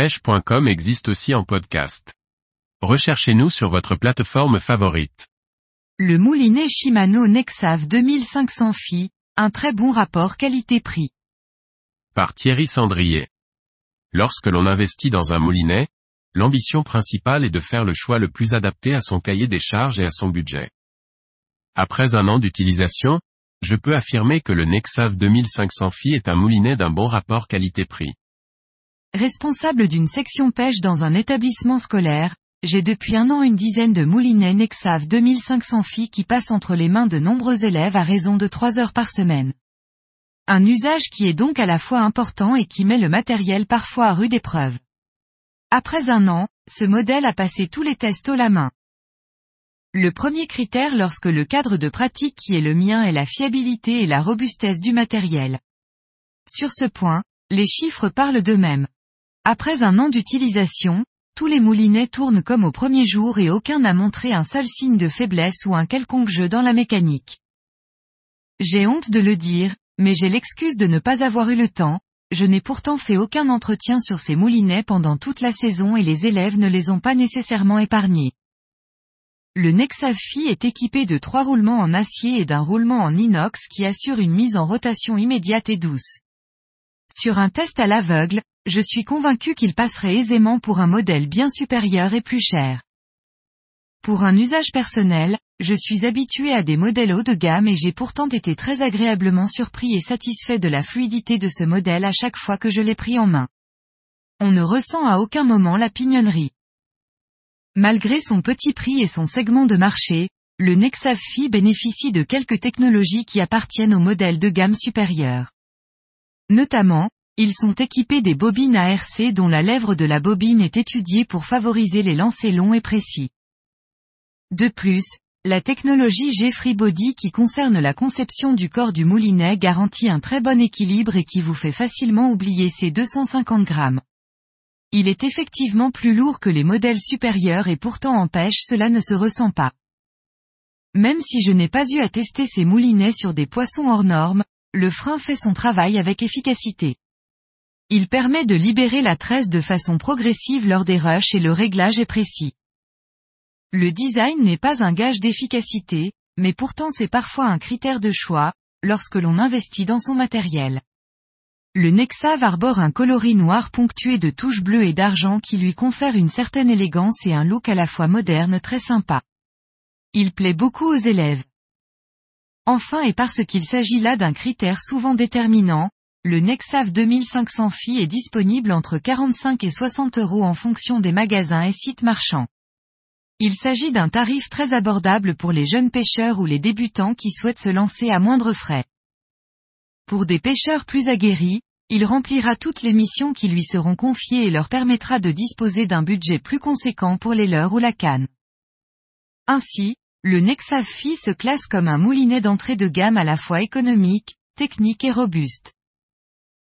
pêche.com existe aussi en podcast. Recherchez-nous sur votre plateforme favorite. Le moulinet Shimano Nexav 2500 Phi, un très bon rapport qualité-prix. Par Thierry Sandrier. Lorsque l'on investit dans un moulinet, l'ambition principale est de faire le choix le plus adapté à son cahier des charges et à son budget. Après un an d'utilisation, je peux affirmer que le Nexav 2500 Phi est un moulinet d'un bon rapport qualité-prix. Responsable d'une section pêche dans un établissement scolaire, j'ai depuis un an une dizaine de moulinets Nexav 2500 filles qui passent entre les mains de nombreux élèves à raison de 3 heures par semaine. Un usage qui est donc à la fois important et qui met le matériel parfois à rude épreuve. Après un an, ce modèle a passé tous les tests au la main. Le premier critère lorsque le cadre de pratique qui est le mien est la fiabilité et la robustesse du matériel. Sur ce point, les chiffres parlent d'eux-mêmes. Après un an d'utilisation, tous les moulinets tournent comme au premier jour et aucun n'a montré un seul signe de faiblesse ou un quelconque jeu dans la mécanique. J'ai honte de le dire, mais j'ai l'excuse de ne pas avoir eu le temps, je n'ai pourtant fait aucun entretien sur ces moulinets pendant toute la saison et les élèves ne les ont pas nécessairement épargnés. Le Nexafi est équipé de trois roulements en acier et d'un roulement en inox qui assure une mise en rotation immédiate et douce. Sur un test à l'aveugle, je suis convaincu qu'il passerait aisément pour un modèle bien supérieur et plus cher. Pour un usage personnel, je suis habitué à des modèles haut de gamme et j'ai pourtant été très agréablement surpris et satisfait de la fluidité de ce modèle à chaque fois que je l'ai pris en main. On ne ressent à aucun moment la pignonnerie. Malgré son petit prix et son segment de marché, le Nexav Phi bénéficie de quelques technologies qui appartiennent aux modèles de gamme supérieure. Notamment, ils sont équipés des bobines ARC dont la lèvre de la bobine est étudiée pour favoriser les lancers longs et précis. De plus, la technologie G-Free Body qui concerne la conception du corps du moulinet garantit un très bon équilibre et qui vous fait facilement oublier ses 250 grammes. Il est effectivement plus lourd que les modèles supérieurs et pourtant en pêche cela ne se ressent pas. Même si je n'ai pas eu à tester ces moulinets sur des poissons hors normes, le frein fait son travail avec efficacité. Il permet de libérer la tresse de façon progressive lors des rushs et le réglage est précis. Le design n'est pas un gage d'efficacité, mais pourtant c'est parfois un critère de choix, lorsque l'on investit dans son matériel. Le Nexav arbore un coloris noir ponctué de touches bleues et d'argent qui lui confère une certaine élégance et un look à la fois moderne très sympa. Il plaît beaucoup aux élèves. Enfin et parce qu'il s'agit là d'un critère souvent déterminant, le Nexav 2500 Phi est disponible entre 45 et 60 euros en fonction des magasins et sites marchands. Il s'agit d'un tarif très abordable pour les jeunes pêcheurs ou les débutants qui souhaitent se lancer à moindre frais. Pour des pêcheurs plus aguerris, il remplira toutes les missions qui lui seront confiées et leur permettra de disposer d'un budget plus conséquent pour les leurres ou la canne. Ainsi, le Nexav Phi se classe comme un moulinet d'entrée de gamme à la fois économique, technique et robuste.